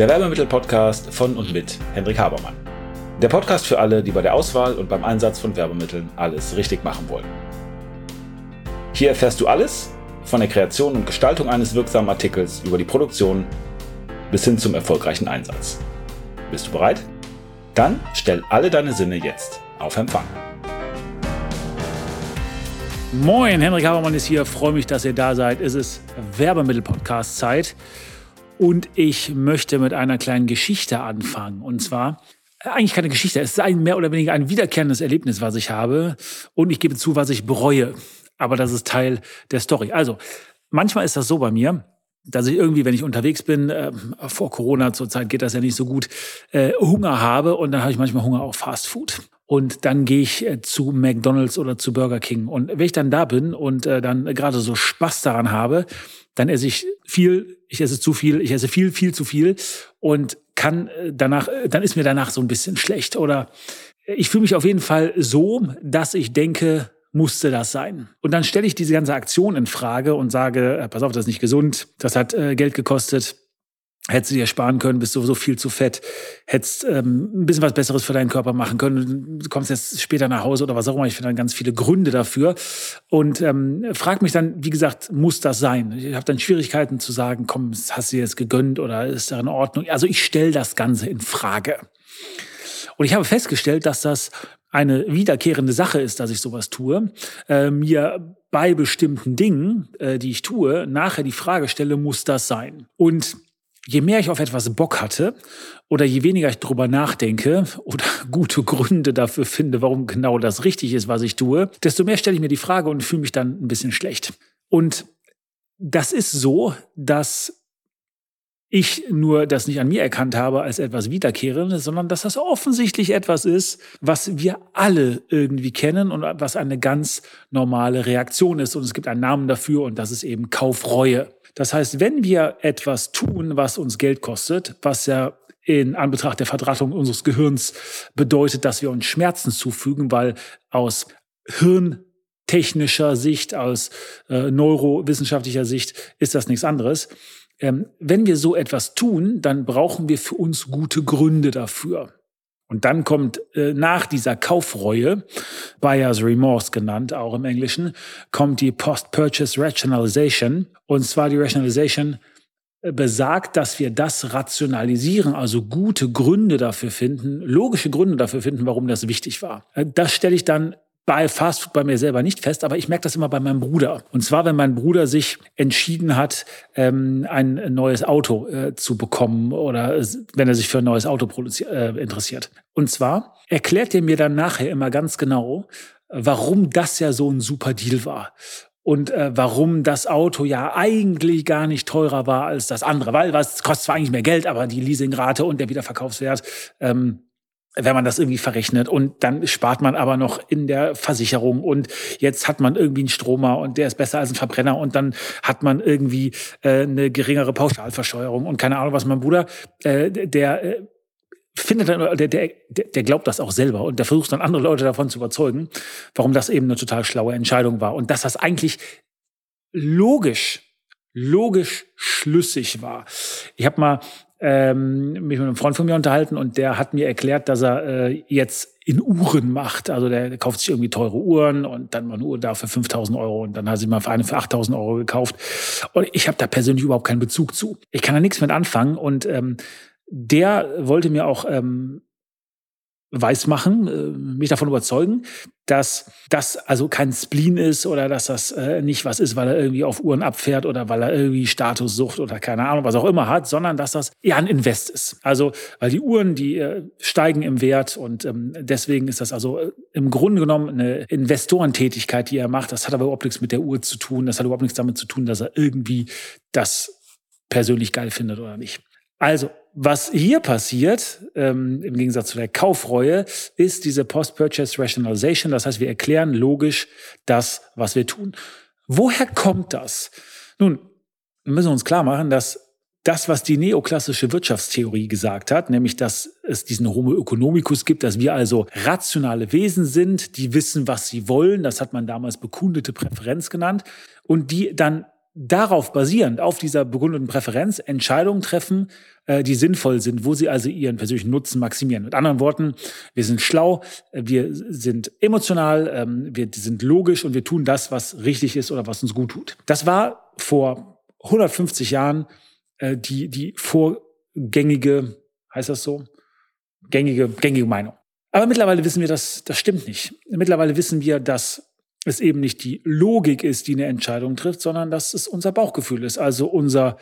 der Werbemittel-Podcast von und mit Hendrik Habermann. Der Podcast für alle, die bei der Auswahl und beim Einsatz von Werbemitteln alles richtig machen wollen. Hier erfährst du alles von der Kreation und Gestaltung eines wirksamen Artikels über die Produktion bis hin zum erfolgreichen Einsatz. Bist du bereit? Dann stell alle deine Sinne jetzt auf Empfang. Moin, Henrik Habermann ist hier. Freue mich, dass ihr da seid. Es ist Werbemittel-Podcast-Zeit. Und ich möchte mit einer kleinen Geschichte anfangen. Und zwar, äh, eigentlich keine Geschichte, es ist ein mehr oder weniger ein wiederkehrendes Erlebnis, was ich habe. Und ich gebe zu, was ich bereue. Aber das ist Teil der Story. Also, manchmal ist das so bei mir, dass ich irgendwie, wenn ich unterwegs bin, äh, vor Corona zurzeit geht das ja nicht so gut, äh, Hunger habe und dann habe ich manchmal Hunger auf Fast Food und dann gehe ich äh, zu McDonald's oder zu Burger King. Und wenn ich dann da bin und äh, dann gerade so Spaß daran habe, dann esse ich viel, ich esse zu viel, ich esse viel, viel zu viel und kann äh, danach, dann ist mir danach so ein bisschen schlecht. Oder ich fühle mich auf jeden Fall so, dass ich denke, musste das sein? Und dann stelle ich diese ganze Aktion in Frage und sage, pass auf, das ist nicht gesund, das hat äh, Geld gekostet, Hättest du dir sparen können, bist sowieso viel zu fett. Hättest ähm, ein bisschen was Besseres für deinen Körper machen können. Du kommst jetzt später nach Hause oder was auch immer. Ich finde dann ganz viele Gründe dafür. Und ähm, frag mich dann, wie gesagt, muss das sein? Ich habe dann Schwierigkeiten zu sagen, komm, hast du dir jetzt gegönnt oder ist da in Ordnung? Also ich stelle das Ganze in Frage. Und ich habe festgestellt, dass das eine wiederkehrende Sache ist, dass ich sowas tue, äh, mir bei bestimmten Dingen, äh, die ich tue, nachher die Frage stelle, muss das sein? Und je mehr ich auf etwas Bock hatte oder je weniger ich drüber nachdenke oder gute Gründe dafür finde, warum genau das richtig ist, was ich tue, desto mehr stelle ich mir die Frage und fühle mich dann ein bisschen schlecht. Und das ist so, dass ich nur das nicht an mir erkannt habe als etwas Wiederkehrendes, sondern dass das offensichtlich etwas ist, was wir alle irgendwie kennen und was eine ganz normale Reaktion ist. Und es gibt einen Namen dafür und das ist eben Kaufreue. Das heißt, wenn wir etwas tun, was uns Geld kostet, was ja in Anbetracht der Verdrahtung unseres Gehirns bedeutet, dass wir uns Schmerzen zufügen, weil aus hirntechnischer Sicht, aus äh, neurowissenschaftlicher Sicht ist das nichts anderes. Ähm, wenn wir so etwas tun, dann brauchen wir für uns gute Gründe dafür. Und dann kommt äh, nach dieser Kaufreue, Buyer's Remorse genannt, auch im Englischen, kommt die Post-Purchase Rationalization. Und zwar die Rationalization äh, besagt, dass wir das rationalisieren, also gute Gründe dafür finden, logische Gründe dafür finden, warum das wichtig war. Äh, das stelle ich dann bei Fastfood bei mir selber nicht fest, aber ich merke das immer bei meinem Bruder. Und zwar, wenn mein Bruder sich entschieden hat, ähm, ein neues Auto äh, zu bekommen oder wenn er sich für ein neues Auto äh, interessiert. Und zwar erklärt er mir dann nachher immer ganz genau, warum das ja so ein super Deal war und äh, warum das Auto ja eigentlich gar nicht teurer war als das andere, weil was kostet zwar eigentlich mehr Geld, aber die Leasingrate und der Wiederverkaufswert ähm, wenn man das irgendwie verrechnet. Und dann spart man aber noch in der Versicherung. Und jetzt hat man irgendwie einen Stromer und der ist besser als ein Verbrenner. Und dann hat man irgendwie äh, eine geringere Pauschalversteuerung und keine Ahnung was mein Bruder äh, der äh, findet dann der, der der glaubt das auch selber. Und der versucht dann andere Leute davon zu überzeugen warum das eben eine total schlaue Entscheidung war. Und dass das eigentlich logisch logisch schlüssig war. Ich habe mal ähm, mich mit einem Freund von mir unterhalten und der hat mir erklärt, dass er äh, jetzt in Uhren macht. Also der, kauft sich irgendwie teure Uhren und dann mal eine Uhr da für 5000 Euro und dann hat sie mal für eine für 8000 Euro gekauft. Und ich habe da persönlich überhaupt keinen Bezug zu. Ich kann da nichts mit anfangen und ähm, der wollte mir auch ähm, weismachen, äh, mich davon überzeugen, dass das also kein Spleen ist oder dass das äh, nicht was ist, weil er irgendwie auf Uhren abfährt oder weil er irgendwie Status sucht oder keine Ahnung, was auch immer hat, sondern dass das eher ein Invest ist. Also, weil die Uhren, die äh, steigen im Wert und ähm, deswegen ist das also im Grunde genommen eine Investorentätigkeit, die er macht. Das hat aber überhaupt nichts mit der Uhr zu tun. Das hat überhaupt nichts damit zu tun, dass er irgendwie das persönlich geil findet oder nicht. Also, was hier passiert, ähm, im Gegensatz zu der Kaufreue, ist diese Post-Purchase Rationalization. Das heißt, wir erklären logisch das, was wir tun. Woher kommt das? Nun, wir müssen uns klar machen, dass das, was die neoklassische Wirtschaftstheorie gesagt hat, nämlich dass es diesen Homo economicus gibt, dass wir also rationale Wesen sind, die wissen, was sie wollen, das hat man damals bekundete Präferenz genannt, und die dann darauf basierend, auf dieser begründeten Präferenz, Entscheidungen treffen, äh, die sinnvoll sind, wo sie also ihren persönlichen Nutzen maximieren. Mit anderen Worten, wir sind schlau, wir sind emotional, ähm, wir sind logisch und wir tun das, was richtig ist oder was uns gut tut. Das war vor 150 Jahren äh, die, die vorgängige, heißt das so? Gängige, gängige Meinung. Aber mittlerweile wissen wir, dass das stimmt nicht. Mittlerweile wissen wir, dass es eben nicht die Logik ist, die eine Entscheidung trifft, sondern dass es unser Bauchgefühl ist, also unser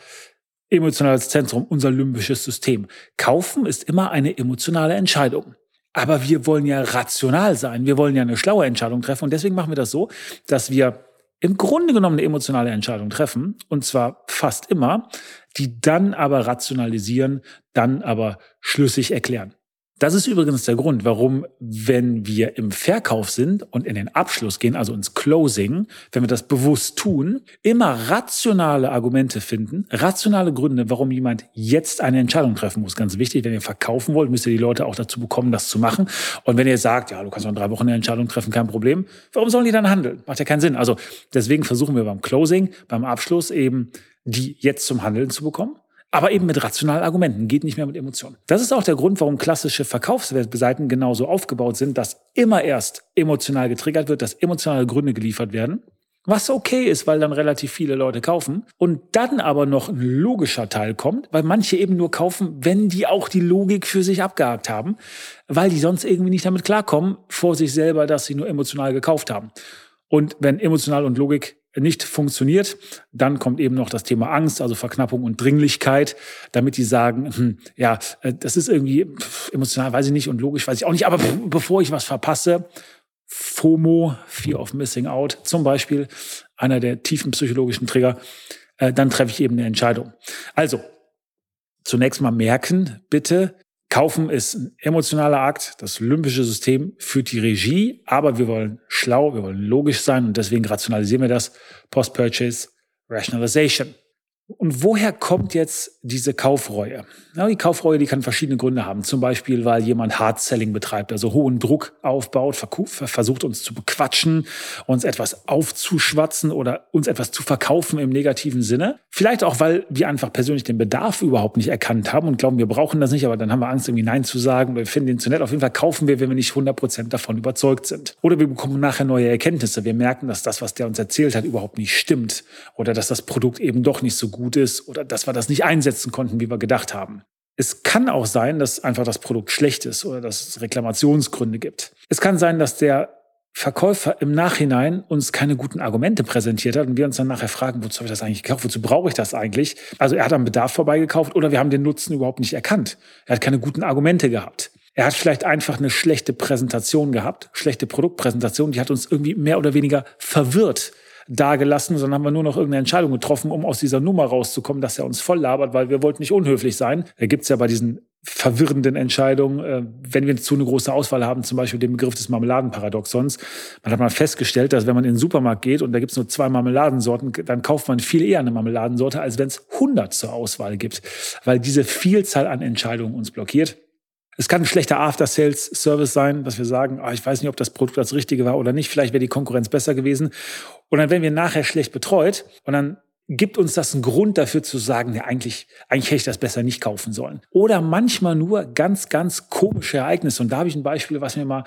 emotionales Zentrum, unser limbisches System. Kaufen ist immer eine emotionale Entscheidung. Aber wir wollen ja rational sein. Wir wollen ja eine schlaue Entscheidung treffen. Und deswegen machen wir das so, dass wir im Grunde genommen eine emotionale Entscheidung treffen. Und zwar fast immer, die dann aber rationalisieren, dann aber schlüssig erklären. Das ist übrigens der Grund, warum, wenn wir im Verkauf sind und in den Abschluss gehen, also ins Closing, wenn wir das bewusst tun, immer rationale Argumente finden, rationale Gründe, warum jemand jetzt eine Entscheidung treffen muss. Ganz wichtig, wenn ihr verkaufen wollt, müsst ihr die Leute auch dazu bekommen, das zu machen. Und wenn ihr sagt, ja, du kannst noch in drei Wochen eine Entscheidung treffen, kein Problem, warum sollen die dann handeln? Macht ja keinen Sinn. Also deswegen versuchen wir beim Closing, beim Abschluss eben die jetzt zum Handeln zu bekommen aber eben mit rationalen Argumenten, geht nicht mehr mit Emotionen. Das ist auch der Grund, warum klassische Verkaufsseiten genauso aufgebaut sind, dass immer erst emotional getriggert wird, dass emotionale Gründe geliefert werden. Was okay ist, weil dann relativ viele Leute kaufen. Und dann aber noch ein logischer Teil kommt, weil manche eben nur kaufen, wenn die auch die Logik für sich abgehakt haben, weil die sonst irgendwie nicht damit klarkommen, vor sich selber, dass sie nur emotional gekauft haben. Und wenn emotional und Logik nicht funktioniert, dann kommt eben noch das Thema Angst, also Verknappung und Dringlichkeit, damit die sagen, hm, ja, äh, das ist irgendwie emotional, weiß ich nicht und logisch weiß ich auch nicht, aber bevor ich was verpasse, FOMO, Fear of Missing Out, zum Beispiel, einer der tiefen psychologischen Trigger, äh, dann treffe ich eben eine Entscheidung. Also, zunächst mal merken, bitte, Kaufen ist ein emotionaler Akt. Das limbische System führt die Regie, aber wir wollen schlau, wir wollen logisch sein und deswegen rationalisieren wir das Post-Purchase Rationalization. Und woher kommt jetzt diese Kaufreue? Ja, die Kaufreue, die kann verschiedene Gründe haben. Zum Beispiel, weil jemand Hard-Selling betreibt, also hohen Druck aufbaut, versucht uns zu bequatschen, uns etwas aufzuschwatzen oder uns etwas zu verkaufen im negativen Sinne. Vielleicht auch, weil wir einfach persönlich den Bedarf überhaupt nicht erkannt haben und glauben, wir brauchen das nicht, aber dann haben wir Angst, irgendwie Nein zu sagen wir finden den zu nett. Auf jeden Fall kaufen wir, wenn wir nicht 100% davon überzeugt sind. Oder wir bekommen nachher neue Erkenntnisse. Wir merken, dass das, was der uns erzählt hat, überhaupt nicht stimmt oder dass das Produkt eben doch nicht so gut ist oder dass wir das nicht einsetzen konnten, wie wir gedacht haben. Es kann auch sein, dass einfach das Produkt schlecht ist oder dass es Reklamationsgründe gibt. Es kann sein, dass der Verkäufer im Nachhinein uns keine guten Argumente präsentiert hat und wir uns dann nachher fragen, wozu habe ich das eigentlich gekauft, wozu brauche ich das eigentlich? Also er hat am Bedarf vorbeigekauft oder wir haben den Nutzen überhaupt nicht erkannt. Er hat keine guten Argumente gehabt. Er hat vielleicht einfach eine schlechte Präsentation gehabt, schlechte Produktpräsentation, die hat uns irgendwie mehr oder weniger verwirrt dagelassen, sondern haben wir nur noch irgendeine Entscheidung getroffen, um aus dieser Nummer rauszukommen, dass er uns voll labert, weil wir wollten nicht unhöflich sein. Da gibt's ja bei diesen verwirrenden Entscheidungen, äh, wenn wir zu eine große Auswahl haben, zum Beispiel den Begriff des Marmeladenparadoxons. Man hat mal festgestellt, dass wenn man in den Supermarkt geht und da gibt's nur zwei Marmeladensorten, dann kauft man viel eher eine Marmeladensorte, als wenn es 100 zur Auswahl gibt, weil diese Vielzahl an Entscheidungen uns blockiert. Es kann ein schlechter After-Sales-Service sein, dass wir sagen, oh, ich weiß nicht, ob das Produkt das Richtige war oder nicht, vielleicht wäre die Konkurrenz besser gewesen. Und dann werden wir nachher schlecht betreut und dann gibt uns das einen Grund dafür zu sagen, ja, eigentlich, eigentlich hätte ich das besser nicht kaufen sollen. Oder manchmal nur ganz, ganz komische Ereignisse. Und da habe ich ein Beispiel, was mir mal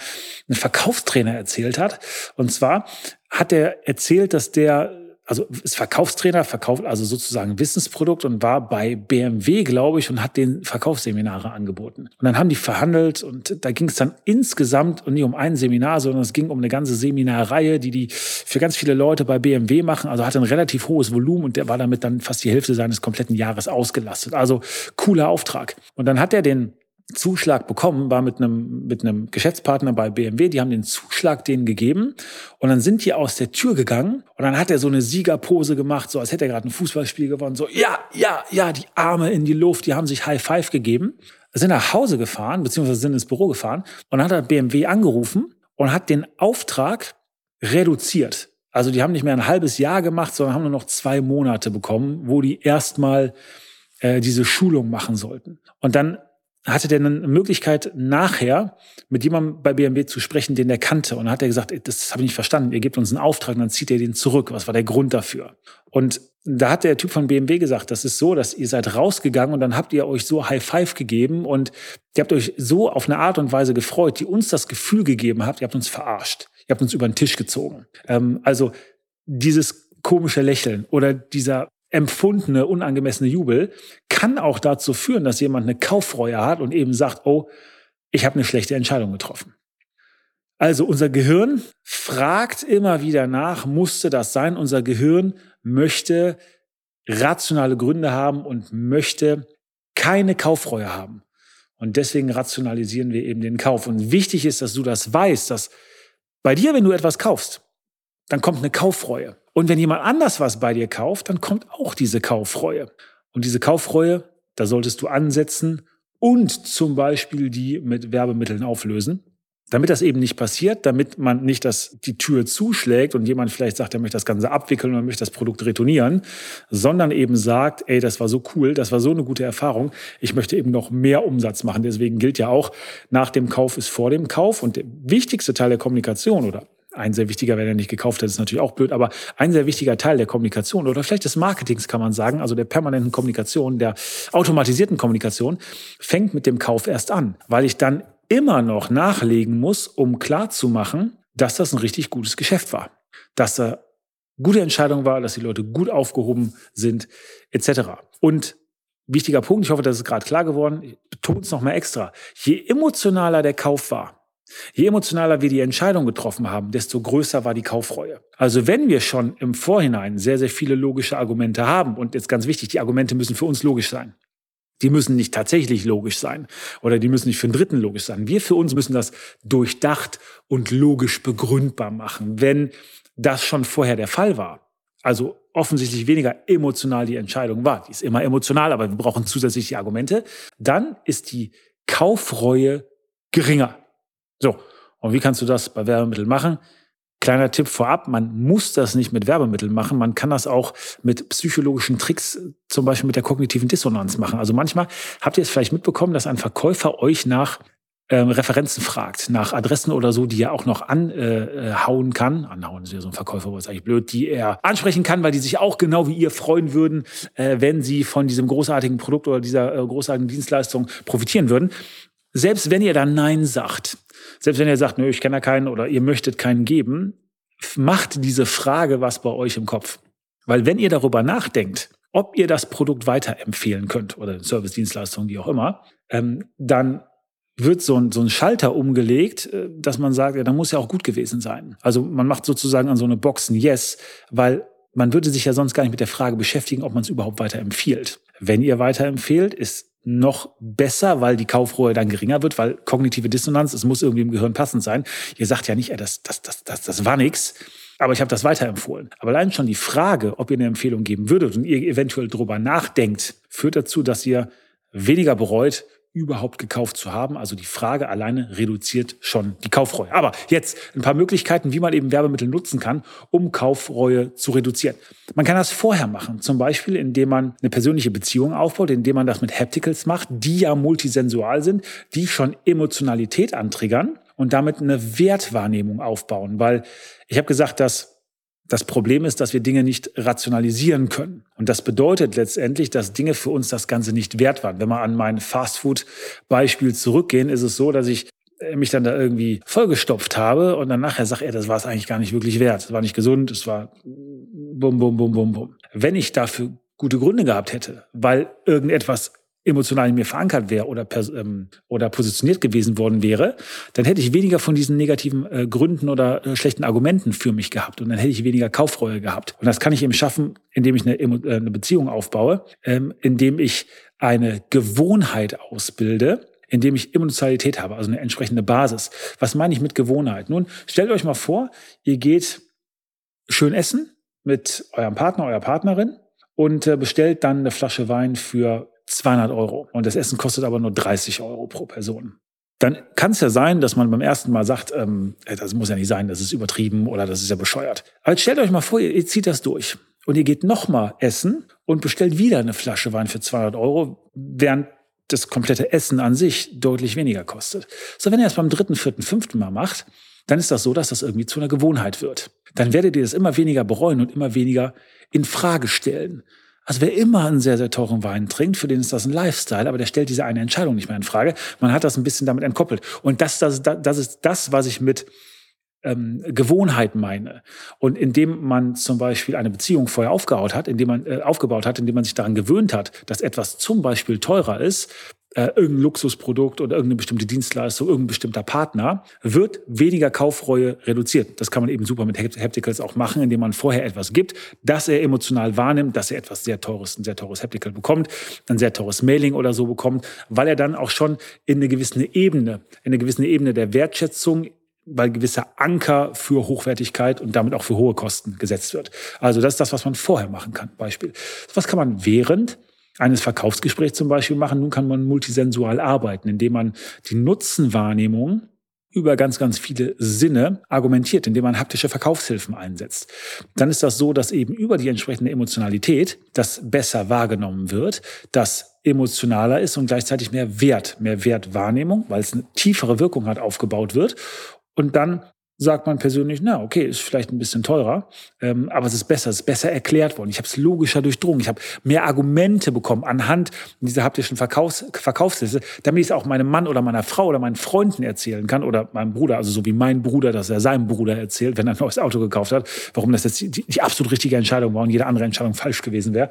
ein Verkaufstrainer erzählt hat. Und zwar hat er erzählt, dass der also ist Verkaufstrainer, verkauft also sozusagen Wissensprodukt und war bei BMW, glaube ich, und hat den Verkaufsseminare angeboten. Und dann haben die verhandelt und da ging es dann insgesamt und nicht um ein Seminar, sondern es ging um eine ganze Seminarreihe, die die für ganz viele Leute bei BMW machen. Also hatte ein relativ hohes Volumen und der war damit dann fast die Hälfte seines kompletten Jahres ausgelastet. Also cooler Auftrag. Und dann hat er den Zuschlag bekommen, war mit einem, mit einem Geschäftspartner bei BMW, die haben den Zuschlag denen gegeben und dann sind die aus der Tür gegangen und dann hat er so eine Siegerpose gemacht, so als hätte er gerade ein Fußballspiel gewonnen, so ja, ja, ja, die Arme in die Luft, die haben sich High Five gegeben, sind nach Hause gefahren, beziehungsweise sind ins Büro gefahren und dann hat er BMW angerufen und hat den Auftrag reduziert. Also die haben nicht mehr ein halbes Jahr gemacht, sondern haben nur noch zwei Monate bekommen, wo die erstmal äh, diese Schulung machen sollten. Und dann hatte der eine Möglichkeit, nachher mit jemandem bei BMW zu sprechen, den er kannte. Und dann hat er gesagt, das habe ich nicht verstanden, ihr gebt uns einen Auftrag und dann zieht ihr den zurück. Was war der Grund dafür? Und da hat der Typ von BMW gesagt, das ist so, dass ihr seid rausgegangen und dann habt ihr euch so High Five gegeben und ihr habt euch so auf eine Art und Weise gefreut, die uns das Gefühl gegeben habt, ihr habt uns verarscht. Ihr habt uns über den Tisch gezogen. Ähm, also dieses komische Lächeln oder dieser empfundene, unangemessene Jubel kann auch dazu führen, dass jemand eine Kaufreue hat und eben sagt, oh, ich habe eine schlechte Entscheidung getroffen. Also unser Gehirn fragt immer wieder nach, musste das sein? Unser Gehirn möchte rationale Gründe haben und möchte keine Kaufreue haben. Und deswegen rationalisieren wir eben den Kauf. Und wichtig ist, dass du das weißt, dass bei dir, wenn du etwas kaufst, dann kommt eine Kaufreue. Und wenn jemand anders was bei dir kauft, dann kommt auch diese Kaufreue. Und diese Kaufreue, da solltest du ansetzen und zum Beispiel die mit Werbemitteln auflösen. Damit das eben nicht passiert, damit man nicht das, die Tür zuschlägt und jemand vielleicht sagt, er möchte das Ganze abwickeln oder möchte das Produkt retournieren, sondern eben sagt, ey, das war so cool, das war so eine gute Erfahrung, ich möchte eben noch mehr Umsatz machen. Deswegen gilt ja auch, nach dem Kauf ist vor dem Kauf und der wichtigste Teil der Kommunikation oder ein sehr wichtiger, wenn er nicht gekauft hat, ist natürlich auch blöd, aber ein sehr wichtiger Teil der Kommunikation oder vielleicht des Marketings kann man sagen, also der permanenten Kommunikation, der automatisierten Kommunikation, fängt mit dem Kauf erst an, weil ich dann immer noch nachlegen muss, um klarzumachen, dass das ein richtig gutes Geschäft war, dass da gute Entscheidung war, dass die Leute gut aufgehoben sind, etc. Und wichtiger Punkt, ich hoffe, das ist gerade klar geworden, ich betone es nochmal extra, je emotionaler der Kauf war, Je emotionaler wir die Entscheidung getroffen haben, desto größer war die Kaufreue. Also wenn wir schon im Vorhinein sehr, sehr viele logische Argumente haben, und jetzt ganz wichtig, die Argumente müssen für uns logisch sein. Die müssen nicht tatsächlich logisch sein oder die müssen nicht für einen Dritten logisch sein. Wir für uns müssen das durchdacht und logisch begründbar machen. Wenn das schon vorher der Fall war, also offensichtlich weniger emotional die Entscheidung war, die ist immer emotional, aber wir brauchen zusätzlich die Argumente, dann ist die Kaufreue geringer. So, und wie kannst du das bei Werbemitteln machen? Kleiner Tipp vorab, man muss das nicht mit Werbemitteln machen, man kann das auch mit psychologischen Tricks, zum Beispiel mit der kognitiven Dissonanz machen. Also manchmal habt ihr es vielleicht mitbekommen, dass ein Verkäufer euch nach ähm, Referenzen fragt, nach Adressen oder so, die er auch noch anhauen äh, kann. Anhauen ist ja so ein Verkäufer, ist eigentlich blöd, die er ansprechen kann, weil die sich auch genau wie ihr freuen würden, äh, wenn sie von diesem großartigen Produkt oder dieser äh, großartigen Dienstleistung profitieren würden. Selbst wenn ihr dann Nein sagt, selbst wenn ihr sagt, nö, ich kenne da keinen oder ihr möchtet keinen geben, macht diese Frage was bei euch im Kopf. Weil wenn ihr darüber nachdenkt, ob ihr das Produkt weiterempfehlen könnt oder Service-Dienstleistungen, wie auch immer, ähm, dann wird so ein, so ein Schalter umgelegt, äh, dass man sagt, ja, da muss ja auch gut gewesen sein. Also man macht sozusagen an so eine Box ein Yes, weil man würde sich ja sonst gar nicht mit der Frage beschäftigen, ob man es überhaupt weiterempfiehlt. Wenn ihr weiterempfehlt, ist noch besser, weil die Kaufreue dann geringer wird, weil kognitive Dissonanz, es muss irgendwie im Gehirn passend sein. Ihr sagt ja nicht, ey, das, das, das, das, das war nix, aber ich habe das weiterempfohlen. Aber allein schon die Frage, ob ihr eine Empfehlung geben würdet und ihr eventuell drüber nachdenkt, führt dazu, dass ihr weniger bereut, überhaupt gekauft zu haben. Also die Frage alleine reduziert schon die Kaufreue. Aber jetzt ein paar Möglichkeiten, wie man eben Werbemittel nutzen kann, um Kaufreue zu reduzieren. Man kann das vorher machen, zum Beispiel indem man eine persönliche Beziehung aufbaut, indem man das mit Hapticals macht, die ja multisensual sind, die schon Emotionalität antriggern und damit eine Wertwahrnehmung aufbauen. Weil ich habe gesagt, dass das Problem ist, dass wir Dinge nicht rationalisieren können. Und das bedeutet letztendlich, dass Dinge für uns das Ganze nicht wert waren. Wenn wir an mein Fastfood-Beispiel zurückgehen, ist es so, dass ich äh, mich dann da irgendwie vollgestopft habe und dann nachher sage, er, das war es eigentlich gar nicht wirklich wert. Es war nicht gesund, es war bum, bum, bum, bum, bum. Wenn ich dafür gute Gründe gehabt hätte, weil irgendetwas emotional in mir verankert wäre oder, ähm, oder positioniert gewesen worden wäre, dann hätte ich weniger von diesen negativen äh, Gründen oder äh, schlechten Argumenten für mich gehabt und dann hätte ich weniger Kaufreue gehabt. Und das kann ich eben schaffen, indem ich eine, äh, eine Beziehung aufbaue, ähm, indem ich eine Gewohnheit ausbilde, indem ich Emotionalität habe, also eine entsprechende Basis. Was meine ich mit Gewohnheit? Nun, stellt euch mal vor, ihr geht schön essen mit eurem Partner, eurer Partnerin und äh, bestellt dann eine Flasche Wein für 200 Euro und das Essen kostet aber nur 30 Euro pro Person. Dann kann es ja sein, dass man beim ersten Mal sagt, ähm, das muss ja nicht sein, das ist übertrieben oder das ist ja bescheuert. Aber stellt euch mal vor, ihr, zieht das durch und ihr geht nochmal essen und bestellt wieder eine Flasche Wein für 200 Euro, während das komplette Essen an sich deutlich weniger kostet. So, wenn ihr es beim dritten, vierten, fünften Mal macht, dann ist das so, dass das irgendwie zu einer Gewohnheit wird. Dann werdet ihr das immer weniger bereuen und immer weniger in Frage stellen. Also wer immer einen sehr, sehr teuren Wein trinkt, für den ist das ein Lifestyle, aber der stellt diese eine Entscheidung nicht mehr in Frage. Man hat das ein bisschen damit entkoppelt. Und das, das, das ist das, was ich mit ähm, Gewohnheit meine. Und indem man zum Beispiel eine Beziehung vorher aufgebaut hat, indem man äh, aufgebaut hat, indem man sich daran gewöhnt hat, dass etwas zum Beispiel teurer ist, äh, irgendein Luxusprodukt oder irgendeine bestimmte Dienstleistung, irgendein bestimmter Partner, wird weniger Kaufreue reduziert. Das kann man eben super mit Hapticals auch machen, indem man vorher etwas gibt, dass er emotional wahrnimmt, dass er etwas sehr teures, ein sehr teures Haptical bekommt, ein sehr teures Mailing oder so bekommt, weil er dann auch schon in eine gewisse Ebene, in eine gewisse Ebene der Wertschätzung weil gewisser Anker für Hochwertigkeit und damit auch für hohe Kosten gesetzt wird. Also das ist das, was man vorher machen kann. Beispiel. Was kann man während eines Verkaufsgesprächs zum Beispiel machen. Nun kann man multisensual arbeiten, indem man die Nutzenwahrnehmung über ganz, ganz viele Sinne argumentiert, indem man haptische Verkaufshilfen einsetzt. Dann ist das so, dass eben über die entsprechende Emotionalität das besser wahrgenommen wird, das emotionaler ist und gleichzeitig mehr Wert, mehr Wertwahrnehmung, weil es eine tiefere Wirkung hat, aufgebaut wird. Und dann sagt man persönlich, na okay, ist vielleicht ein bisschen teurer, ähm, aber es ist besser, es ist besser erklärt worden. Ich habe es logischer durchdrungen, ich habe mehr Argumente bekommen anhand dieser haptischen Verkaufs Verkaufsliste, damit ich es auch meinem Mann oder meiner Frau oder meinen Freunden erzählen kann oder meinem Bruder, also so wie mein Bruder, dass er seinem Bruder erzählt, wenn er ein neues Auto gekauft hat, warum das jetzt die, die absolut richtige Entscheidung war und jede andere Entscheidung falsch gewesen wäre.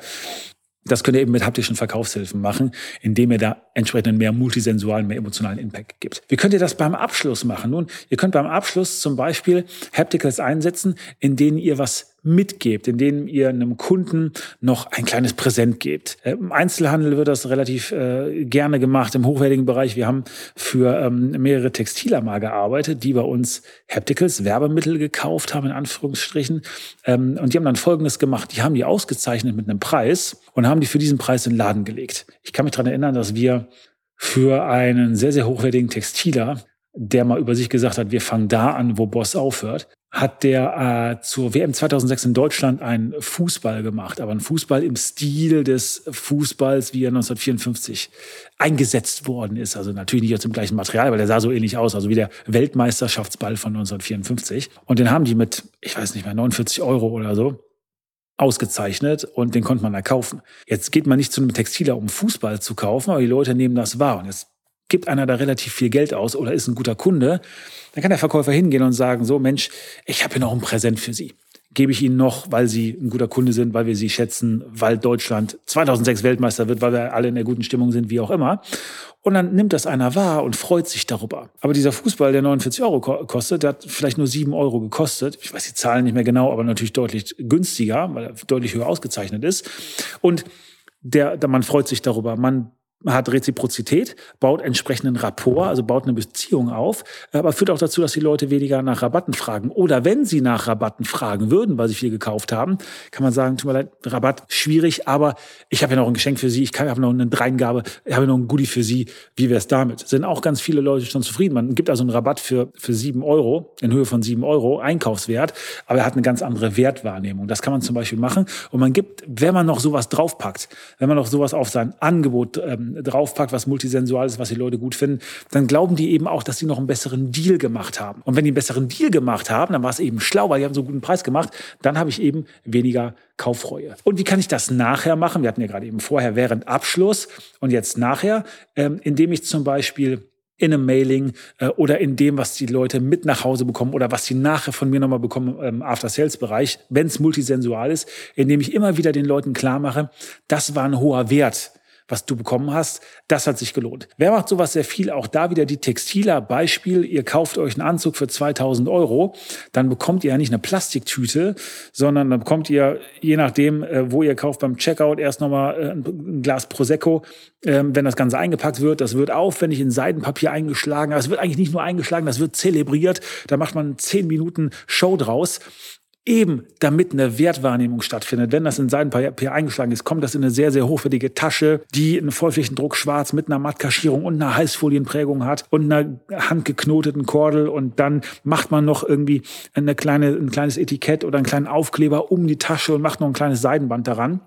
Das könnt ihr eben mit haptischen Verkaufshilfen machen, indem ihr da entsprechend mehr multisensualen, mehr emotionalen Impact gibt. Wie könnt ihr das beim Abschluss machen? Nun, ihr könnt beim Abschluss zum Beispiel Hapticals einsetzen, in denen ihr was mitgebt, in denen ihr einem Kunden noch ein kleines Präsent gebt. Im Einzelhandel wird das relativ äh, gerne gemacht, im hochwertigen Bereich. Wir haben für ähm, mehrere Textiler mal gearbeitet, die bei uns Hapticals, Werbemittel gekauft haben, in Anführungsstrichen. Ähm, und die haben dann Folgendes gemacht. Die haben die ausgezeichnet mit einem Preis und haben die für diesen Preis in den Laden gelegt. Ich kann mich daran erinnern, dass wir für einen sehr, sehr hochwertigen Textiler der mal über sich gesagt hat, wir fangen da an, wo Boss aufhört, hat der äh, zur WM 2006 in Deutschland einen Fußball gemacht, aber einen Fußball im Stil des Fußballs, wie er 1954 eingesetzt worden ist. Also natürlich nicht aus dem gleichen Material, weil der sah so ähnlich aus, also wie der Weltmeisterschaftsball von 1954. Und den haben die mit, ich weiß nicht mehr, 49 Euro oder so ausgezeichnet und den konnte man da kaufen. Jetzt geht man nicht zu einem Textiler, um Fußball zu kaufen, aber die Leute nehmen das wahr. Und jetzt gibt einer da relativ viel Geld aus oder ist ein guter Kunde, dann kann der Verkäufer hingehen und sagen, so Mensch, ich habe hier noch ein Präsent für Sie. Gebe ich Ihnen noch, weil Sie ein guter Kunde sind, weil wir Sie schätzen, weil Deutschland 2006 Weltmeister wird, weil wir alle in der guten Stimmung sind, wie auch immer. Und dann nimmt das einer wahr und freut sich darüber. Aber dieser Fußball, der 49 Euro kostet, der hat vielleicht nur 7 Euro gekostet. Ich weiß die Zahlen nicht mehr genau, aber natürlich deutlich günstiger, weil er deutlich höher ausgezeichnet ist. Und der, man freut sich darüber. Man hat Reziprozität, baut entsprechenden Rapport, also baut eine Beziehung auf, aber führt auch dazu, dass die Leute weniger nach Rabatten fragen. Oder wenn sie nach Rabatten fragen würden, weil sie viel gekauft haben, kann man sagen, tut mir leid, Rabatt schwierig, aber ich habe ja noch ein Geschenk für Sie, ich habe noch eine Dreingabe, ich habe noch ein Goodie für Sie, wie wäre es damit? Sind auch ganz viele Leute schon zufrieden. Man gibt also einen Rabatt für, für sieben Euro, in Höhe von sieben Euro, Einkaufswert, aber er hat eine ganz andere Wertwahrnehmung. Das kann man zum Beispiel machen und man gibt, wenn man noch sowas draufpackt, wenn man noch sowas auf sein Angebot ähm, draufpackt, was multisensual ist, was die Leute gut finden, dann glauben die eben auch, dass sie noch einen besseren Deal gemacht haben. Und wenn die einen besseren Deal gemacht haben, dann war es eben schlau, weil die haben so einen guten Preis gemacht, dann habe ich eben weniger Kaufreue. Und wie kann ich das nachher machen? Wir hatten ja gerade eben vorher während Abschluss und jetzt nachher, ähm, indem ich zum Beispiel in einem Mailing äh, oder in dem, was die Leute mit nach Hause bekommen oder was sie nachher von mir nochmal bekommen im After-Sales-Bereich, wenn es multisensual ist, indem ich immer wieder den Leuten klar mache, das war ein hoher Wert was du bekommen hast, das hat sich gelohnt. Wer macht sowas sehr viel? Auch da wieder die Textiler. Beispiel, ihr kauft euch einen Anzug für 2000 Euro, dann bekommt ihr ja nicht eine Plastiktüte, sondern dann bekommt ihr, je nachdem, äh, wo ihr kauft, beim Checkout erst nochmal äh, ein Glas Prosecco, ähm, wenn das Ganze eingepackt wird. Das wird aufwendig in Seidenpapier eingeschlagen. Aber es wird eigentlich nicht nur eingeschlagen, das wird zelebriert. Da macht man 10 Minuten Show draus eben damit eine Wertwahrnehmung stattfindet. Wenn das in Seidenpapier eingeschlagen ist, kommt das in eine sehr, sehr hochwertige Tasche, die einen Vollflächendruck schwarz mit einer Mattkaschierung und einer Heißfolienprägung hat und einer handgeknoteten Kordel und dann macht man noch irgendwie eine kleine, ein kleines Etikett oder einen kleinen Aufkleber um die Tasche und macht noch ein kleines Seidenband daran.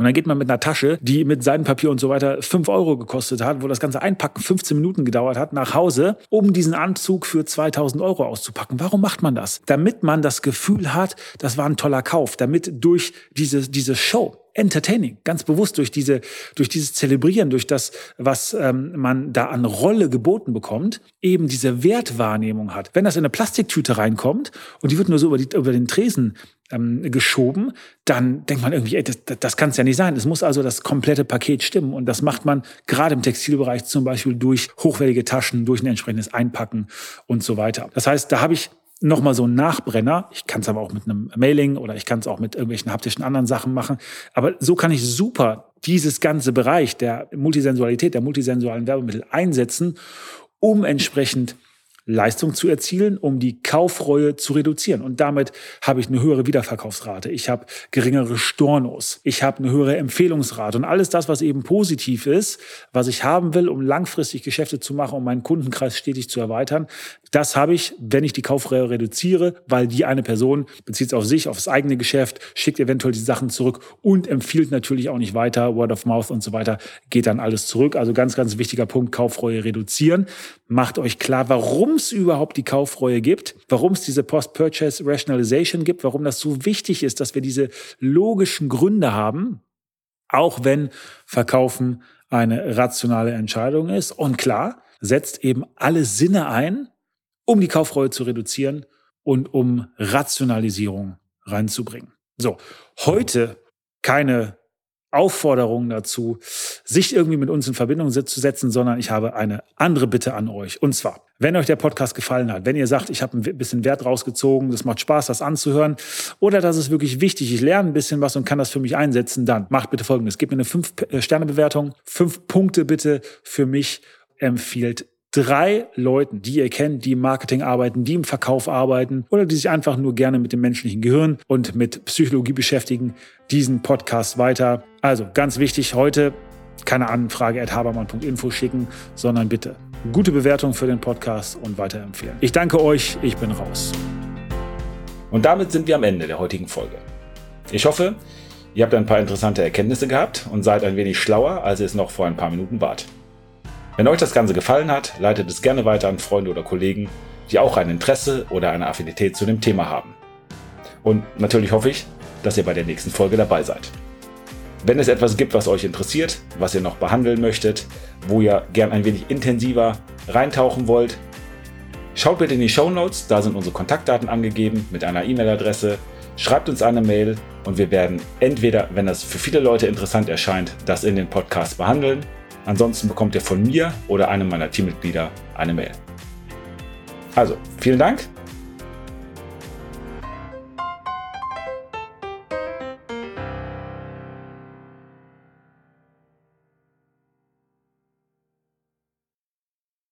Und dann geht man mit einer Tasche, die mit Seidenpapier und so weiter 5 Euro gekostet hat, wo das ganze Einpacken 15 Minuten gedauert hat, nach Hause, um diesen Anzug für 2000 Euro auszupacken. Warum macht man das? Damit man das Gefühl hat, das war ein toller Kauf, damit durch diese, diese Show, entertaining, ganz bewusst durch diese, durch dieses Zelebrieren, durch das, was ähm, man da an Rolle geboten bekommt, eben diese Wertwahrnehmung hat. Wenn das in eine Plastiktüte reinkommt und die wird nur so über, die, über den Tresen ähm, geschoben, dann denkt man irgendwie, ey, das, das kann es ja nicht sein. Es muss also das komplette Paket stimmen. Und das macht man gerade im Textilbereich zum Beispiel durch hochwertige Taschen, durch ein entsprechendes Einpacken und so weiter. Das heißt, da habe ich nochmal so ein Nachbrenner. Ich kann es aber auch mit einem Mailing oder ich kann es auch mit irgendwelchen haptischen anderen Sachen machen. Aber so kann ich super dieses ganze Bereich der Multisensualität, der multisensualen Werbemittel einsetzen, um entsprechend Leistung zu erzielen, um die Kaufreue zu reduzieren. Und damit habe ich eine höhere Wiederverkaufsrate. Ich habe geringere Stornos. Ich habe eine höhere Empfehlungsrate. Und alles das, was eben positiv ist, was ich haben will, um langfristig Geschäfte zu machen, um meinen Kundenkreis stetig zu erweitern, das habe ich, wenn ich die Kaufreue reduziere, weil die eine Person bezieht es auf sich, aufs eigene Geschäft, schickt eventuell die Sachen zurück und empfiehlt natürlich auch nicht weiter, Word of Mouth und so weiter, geht dann alles zurück. Also ganz, ganz wichtiger Punkt, Kaufreue reduzieren. Macht euch klar, warum es überhaupt die Kaufreue gibt, warum es diese Post-Purchase Rationalization gibt, warum das so wichtig ist, dass wir diese logischen Gründe haben, auch wenn Verkaufen eine rationale Entscheidung ist. Und klar, setzt eben alle Sinne ein, um die Kaufreue zu reduzieren und um Rationalisierung reinzubringen. So, heute keine Aufforderung dazu, sich irgendwie mit uns in Verbindung zu setzen, sondern ich habe eine andere Bitte an euch. Und zwar, wenn euch der Podcast gefallen hat, wenn ihr sagt, ich habe ein bisschen Wert rausgezogen, das macht Spaß, das anzuhören, oder das ist wirklich wichtig, ich lerne ein bisschen was und kann das für mich einsetzen, dann macht bitte Folgendes. Gebt mir eine 5-Sterne-Bewertung, 5 Punkte bitte für mich, empfiehlt drei Leuten, die ihr kennt, die im Marketing arbeiten, die im Verkauf arbeiten oder die sich einfach nur gerne mit dem menschlichen Gehirn und mit Psychologie beschäftigen, diesen Podcast weiter. Also ganz wichtig heute keine Anfrage at habermann.info schicken, sondern bitte gute Bewertung für den Podcast und weiterempfehlen. Ich danke euch, ich bin raus. Und damit sind wir am Ende der heutigen Folge. Ich hoffe, ihr habt ein paar interessante Erkenntnisse gehabt und seid ein wenig schlauer, als ihr es noch vor ein paar Minuten wart. Wenn euch das Ganze gefallen hat, leitet es gerne weiter an Freunde oder Kollegen, die auch ein Interesse oder eine Affinität zu dem Thema haben. Und natürlich hoffe ich, dass ihr bei der nächsten Folge dabei seid. Wenn es etwas gibt, was euch interessiert, was ihr noch behandeln möchtet, wo ihr gern ein wenig intensiver reintauchen wollt, schaut bitte in die Show Notes, da sind unsere Kontaktdaten angegeben mit einer E-Mail-Adresse. Schreibt uns eine Mail und wir werden entweder, wenn das für viele Leute interessant erscheint, das in den Podcast behandeln Ansonsten bekommt ihr von mir oder einem meiner Teammitglieder eine Mail. Also, vielen Dank